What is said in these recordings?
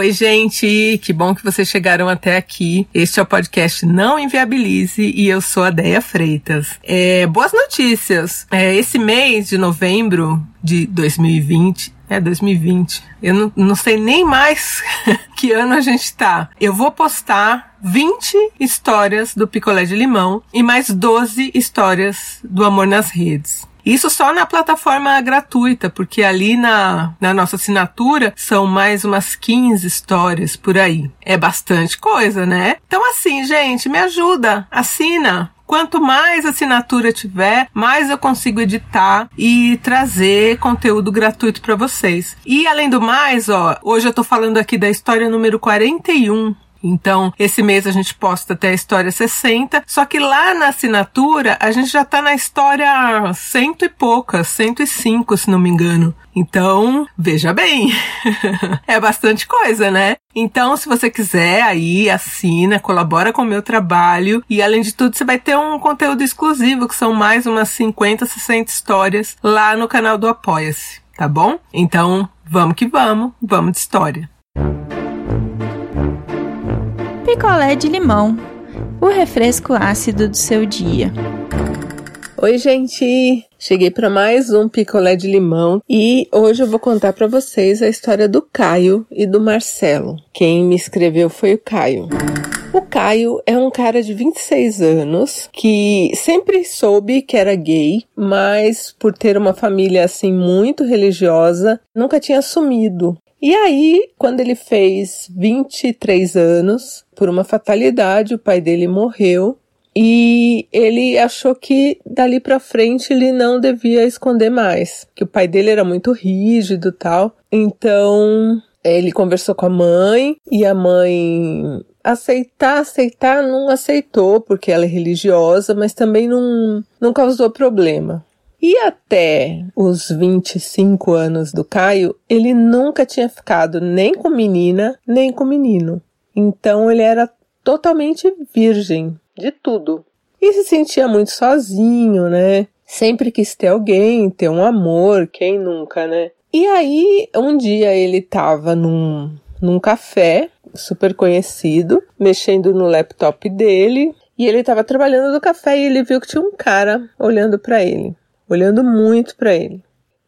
Oi, gente, que bom que vocês chegaram até aqui. Este é o podcast Não Inviabilize e eu sou a Deia Freitas. É, boas notícias. É, esse mês de novembro de 2020 é 2020. Eu não, não sei nem mais que ano a gente tá. Eu vou postar 20 histórias do picolé de limão e mais 12 histórias do amor nas redes. Isso só na plataforma gratuita, porque ali na, na nossa assinatura são mais umas 15 histórias por aí. É bastante coisa, né? Então, assim, gente, me ajuda, assina, Quanto mais assinatura tiver, mais eu consigo editar e trazer conteúdo gratuito para vocês. E além do mais, ó, hoje eu tô falando aqui da história número 41 então, esse mês a gente posta até a história 60, só que lá na assinatura a gente já tá na história cento e poucas, 105, se não me engano. Então, veja bem, é bastante coisa, né? Então, se você quiser, aí assina, colabora com o meu trabalho e além de tudo, você vai ter um conteúdo exclusivo, que são mais umas 50, 60 histórias lá no canal do Apoia-se, tá bom? Então, vamos que vamos, vamos de história. Picolé de limão, o refresco ácido do seu dia. Oi, gente! Cheguei para mais um picolé de limão e hoje eu vou contar para vocês a história do Caio e do Marcelo. Quem me escreveu foi o Caio. O Caio é um cara de 26 anos que sempre soube que era gay, mas por ter uma família assim muito religiosa, nunca tinha assumido. E aí, quando ele fez 23 anos, por uma fatalidade, o pai dele morreu e ele achou que dali para frente ele não devia esconder mais, que o pai dele era muito rígido, tal. Então, ele conversou com a mãe e a mãe aceitar, aceitar, não aceitou porque ela é religiosa, mas também não, não causou problema. E até os 25 anos do Caio, ele nunca tinha ficado nem com menina, nem com menino. Então ele era totalmente virgem de tudo. E se sentia muito sozinho, né? Sempre quis ter alguém, ter um amor, quem nunca, né? E aí, um dia ele tava num, num café super conhecido, mexendo no laptop dele, e ele tava trabalhando no café e ele viu que tinha um cara olhando para ele olhando muito para ele.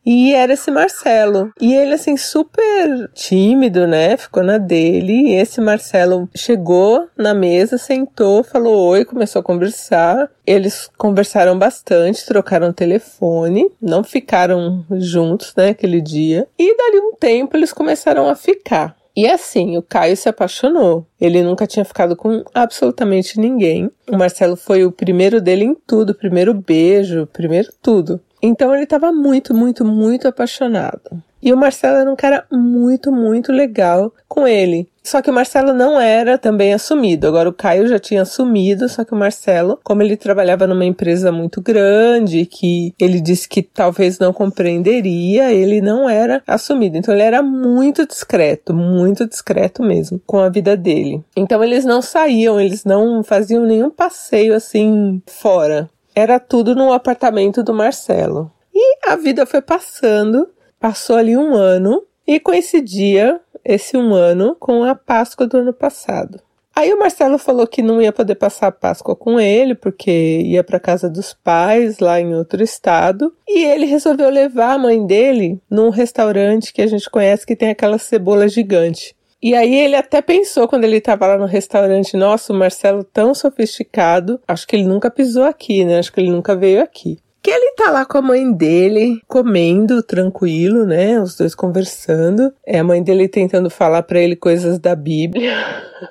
E era esse Marcelo. E ele, assim, super tímido, né? Ficou na dele. E esse Marcelo chegou na mesa, sentou, falou oi, começou a conversar. Eles conversaram bastante, trocaram telefone, não ficaram juntos, né, aquele dia. E dali um tempo eles começaram a ficar. E assim, o Caio se apaixonou. Ele nunca tinha ficado com absolutamente ninguém. O Marcelo foi o primeiro dele em tudo, primeiro beijo, primeiro tudo. Então ele estava muito, muito, muito apaixonado. E o Marcelo era um cara muito, muito legal com ele. Só que o Marcelo não era também assumido. Agora o Caio já tinha assumido, só que o Marcelo, como ele trabalhava numa empresa muito grande, que ele disse que talvez não compreenderia, ele não era assumido. Então ele era muito discreto, muito discreto mesmo com a vida dele. Então eles não saíam, eles não faziam nenhum passeio assim fora. Era tudo no apartamento do Marcelo. E a vida foi passando Passou ali um ano e coincidia esse um ano com a Páscoa do ano passado. Aí o Marcelo falou que não ia poder passar a Páscoa com ele, porque ia para casa dos pais lá em outro estado, e ele resolveu levar a mãe dele num restaurante que a gente conhece que tem aquela cebola gigante. E aí ele até pensou quando ele estava lá no restaurante, nossa, o Marcelo tão sofisticado, acho que ele nunca pisou aqui, né? Acho que ele nunca veio aqui ele tá lá com a mãe dele, comendo tranquilo, né? Os dois conversando. É a mãe dele tentando falar para ele coisas da Bíblia,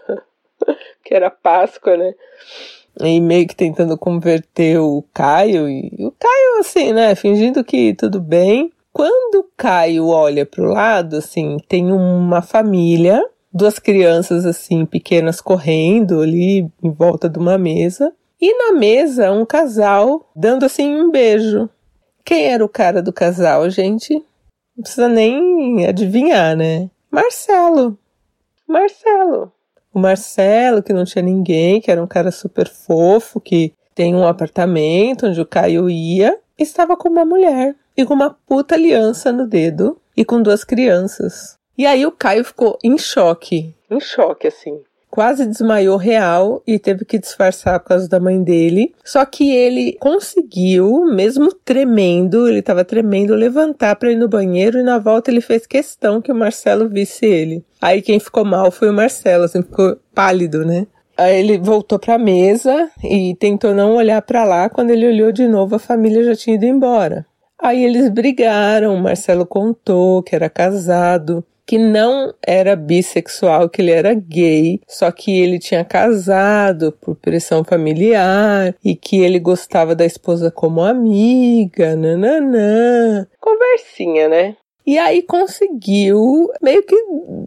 que era Páscoa, né? E meio que tentando converter o Caio. E o Caio, assim, né? Fingindo que tudo bem. Quando o Caio olha pro lado, assim, tem uma família, duas crianças, assim, pequenas correndo ali em volta de uma mesa. E na mesa, um casal dando assim um beijo. Quem era o cara do casal, gente? Não precisa nem adivinhar, né? Marcelo. Marcelo. O Marcelo, que não tinha ninguém, que era um cara super fofo, que tem um apartamento onde o Caio ia, estava com uma mulher e com uma puta aliança no dedo e com duas crianças. E aí o Caio ficou em choque, em choque assim. Quase desmaiou real e teve que disfarçar por causa da mãe dele. Só que ele conseguiu, mesmo tremendo, ele estava tremendo, levantar para ir no banheiro e na volta ele fez questão que o Marcelo visse ele. Aí quem ficou mal foi o Marcelo, assim, ficou pálido, né? Aí ele voltou para a mesa e tentou não olhar para lá. Quando ele olhou de novo, a família já tinha ido embora. Aí eles brigaram. O Marcelo contou que era casado, que não era bissexual, que ele era gay, só que ele tinha casado por pressão familiar e que ele gostava da esposa como amiga, nananã. Conversinha, né? E aí conseguiu meio que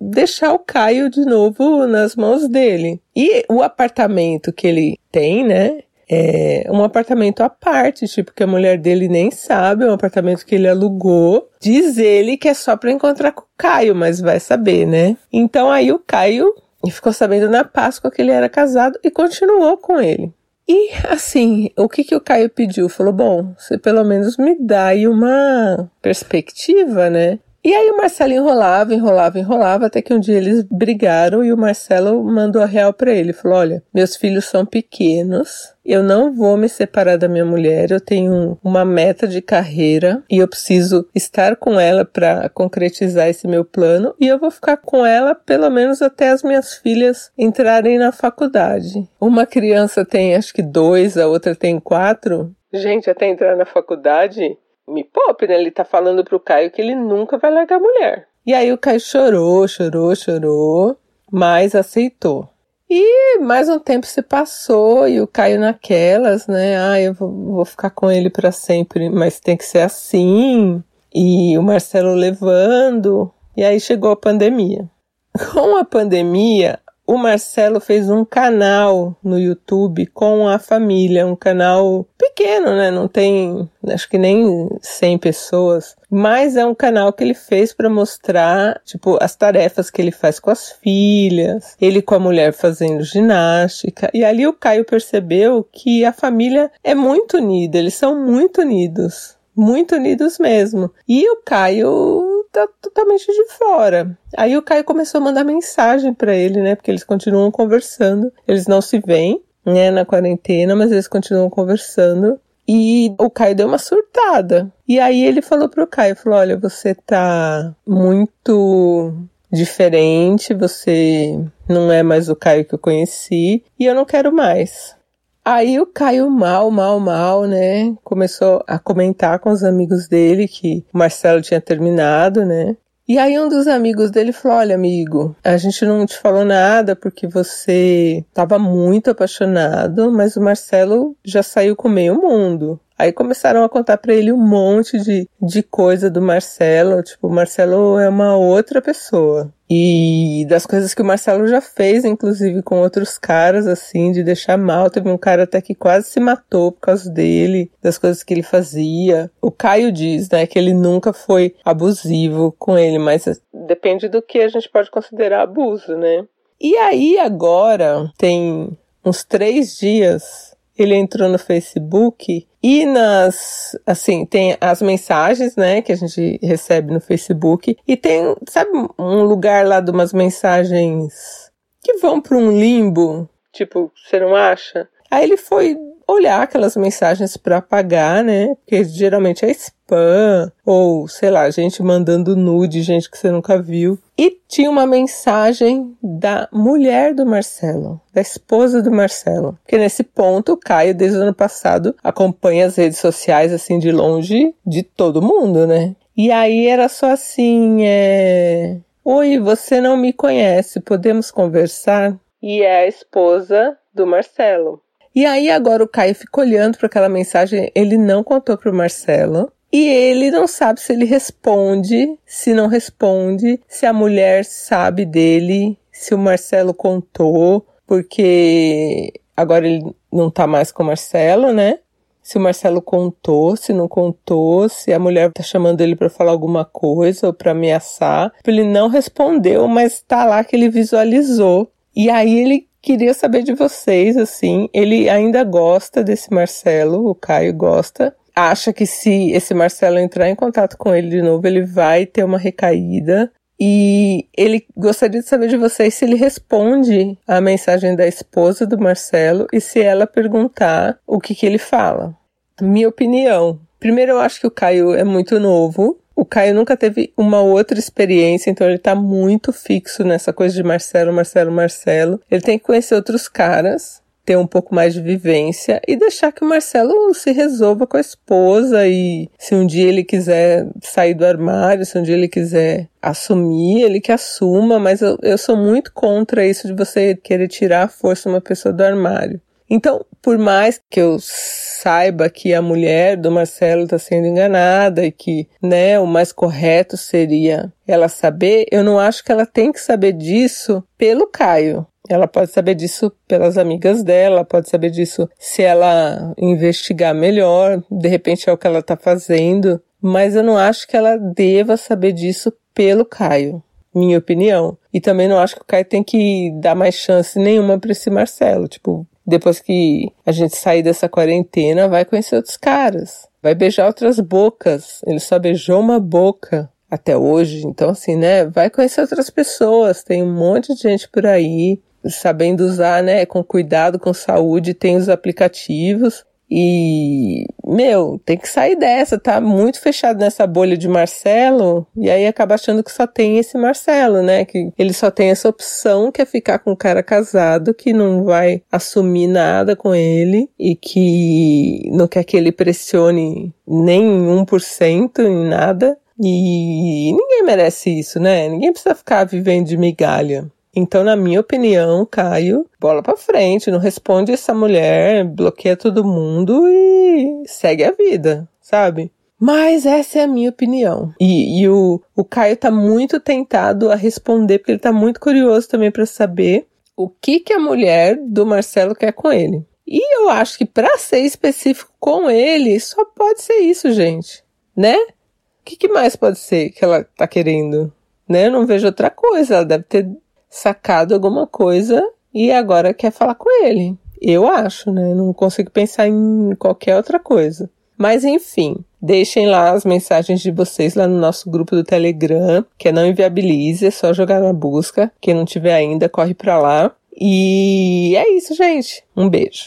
deixar o Caio de novo nas mãos dele. E o apartamento que ele tem, né? É um apartamento à parte, tipo, que a mulher dele nem sabe, é um apartamento que ele alugou. Diz ele que é só para encontrar com o Caio, mas vai saber, né? Então aí o Caio ficou sabendo na Páscoa que ele era casado e continuou com ele. E assim, o que, que o Caio pediu? Falou: bom, você pelo menos me dá aí uma perspectiva, né? E aí o Marcelo enrolava, enrolava, enrolava, até que um dia eles brigaram e o Marcelo mandou a real para ele. Falou: Olha, meus filhos são pequenos, eu não vou me separar da minha mulher, eu tenho uma meta de carreira e eu preciso estar com ela para concretizar esse meu plano e eu vou ficar com ela pelo menos até as minhas filhas entrarem na faculdade. Uma criança tem acho que dois, a outra tem quatro. Gente, até entrar na faculdade, me poupe, né? Ele tá falando pro Caio que ele nunca vai largar a mulher. E aí o Caio chorou, chorou, chorou, mas aceitou. E mais um tempo se passou e o Caio naquelas, né? Ah, eu vou, vou ficar com ele para sempre, mas tem que ser assim. E o Marcelo levando. E aí chegou a pandemia. Com a pandemia, o Marcelo fez um canal no YouTube com a família, um canal pequeno, né? Não tem, acho que nem 100 pessoas, mas é um canal que ele fez para mostrar, tipo, as tarefas que ele faz com as filhas, ele com a mulher fazendo ginástica. E ali o Caio percebeu que a família é muito unida, eles são muito unidos, muito unidos mesmo. E o Caio tá totalmente de fora. Aí o Caio começou a mandar mensagem para ele, né? Porque eles continuam conversando. Eles não se veem, né, na quarentena, mas eles continuam conversando. E o Caio deu uma surtada. E aí ele falou pro Caio, falou: "Olha, você tá muito diferente, você não é mais o Caio que eu conheci e eu não quero mais. Aí o Caio mal, mal, mal, né? Começou a comentar com os amigos dele que o Marcelo tinha terminado, né? E aí um dos amigos dele falou: "Olha, amigo, a gente não te falou nada porque você estava muito apaixonado, mas o Marcelo já saiu com meio mundo. Aí começaram a contar para ele um monte de, de coisa do Marcelo, tipo, o Marcelo é uma outra pessoa. E das coisas que o Marcelo já fez, inclusive com outros caras, assim, de deixar mal. Teve um cara até que quase se matou por causa dele, das coisas que ele fazia. O Caio diz, né, que ele nunca foi abusivo com ele, mas depende do que a gente pode considerar abuso, né? E aí agora tem uns três dias ele entrou no Facebook e nas, assim, tem as mensagens, né, que a gente recebe no Facebook e tem, sabe, um lugar lá de umas mensagens que vão para um limbo, tipo, você não acha? Aí ele foi olhar aquelas mensagens para apagar, né? Porque geralmente é spam ou, sei lá, gente mandando nude, gente que você nunca viu. E tinha uma mensagem da mulher do Marcelo, da esposa do Marcelo. Porque nesse ponto, o Caio, desde o ano passado, acompanha as redes sociais assim de longe de todo mundo, né? E aí era só assim, é... Oi, você não me conhece, podemos conversar? E é a esposa do Marcelo. E aí agora o Caio fica olhando para aquela mensagem, ele não contou para o Marcelo. E ele não sabe se ele responde, se não responde, se a mulher sabe dele, se o Marcelo contou, porque agora ele não tá mais com o Marcelo, né? Se o Marcelo contou, se não contou, se a mulher tá chamando ele para falar alguma coisa ou para ameaçar. Ele não respondeu, mas tá lá que ele visualizou. E aí ele Queria saber de vocês, assim, ele ainda gosta desse Marcelo, o Caio gosta. Acha que se esse Marcelo entrar em contato com ele de novo, ele vai ter uma recaída. E ele gostaria de saber de vocês se ele responde a mensagem da esposa do Marcelo e se ela perguntar o que, que ele fala. Minha opinião. Primeiro, eu acho que o Caio é muito novo. O Caio nunca teve uma outra experiência, então ele tá muito fixo nessa coisa de Marcelo, Marcelo, Marcelo. Ele tem que conhecer outros caras ter um pouco mais de vivência e deixar que o Marcelo se resolva com a esposa e se um dia ele quiser sair do armário, se um dia ele quiser assumir, ele que assuma, mas eu, eu sou muito contra isso de você querer tirar a força uma pessoa do armário. Então, por mais que eu saiba que a mulher do Marcelo está sendo enganada e que, né, o mais correto seria ela saber, eu não acho que ela tem que saber disso pelo Caio. Ela pode saber disso pelas amigas dela, pode saber disso se ela investigar melhor, de repente é o que ela tá fazendo, mas eu não acho que ela deva saber disso pelo Caio, minha opinião. E também não acho que o Caio tem que dar mais chance nenhuma para esse Marcelo, tipo, depois que a gente sair dessa quarentena, vai conhecer outros caras, vai beijar outras bocas. Ele só beijou uma boca até hoje, então assim, né, vai conhecer outras pessoas, tem um monte de gente por aí sabendo usar, né, com cuidado, com saúde, tem os aplicativos. E, meu, tem que sair dessa, tá muito fechado nessa bolha de Marcelo, e aí acaba achando que só tem esse Marcelo, né? Que ele só tem essa opção que é ficar com um cara casado que não vai assumir nada com ele e que não quer que ele pressione nem 1% em nada. E ninguém merece isso, né? Ninguém precisa ficar vivendo de migalha. Então, na minha opinião, Caio, bola para frente, não responde essa mulher, bloqueia todo mundo e segue a vida, sabe? Mas essa é a minha opinião. E, e o, o Caio tá muito tentado a responder, porque ele tá muito curioso também para saber o que, que a mulher do Marcelo quer com ele. E eu acho que para ser específico com ele, só pode ser isso, gente. Né? O que, que mais pode ser que ela tá querendo? Né? Eu não vejo outra coisa. Ela deve ter sacado alguma coisa e agora quer falar com ele. Eu acho, né? Não consigo pensar em qualquer outra coisa. Mas enfim, deixem lá as mensagens de vocês lá no nosso grupo do Telegram, que é não inviabilize, é só jogar na busca. Quem não tiver ainda, corre pra lá. E é isso, gente. Um beijo.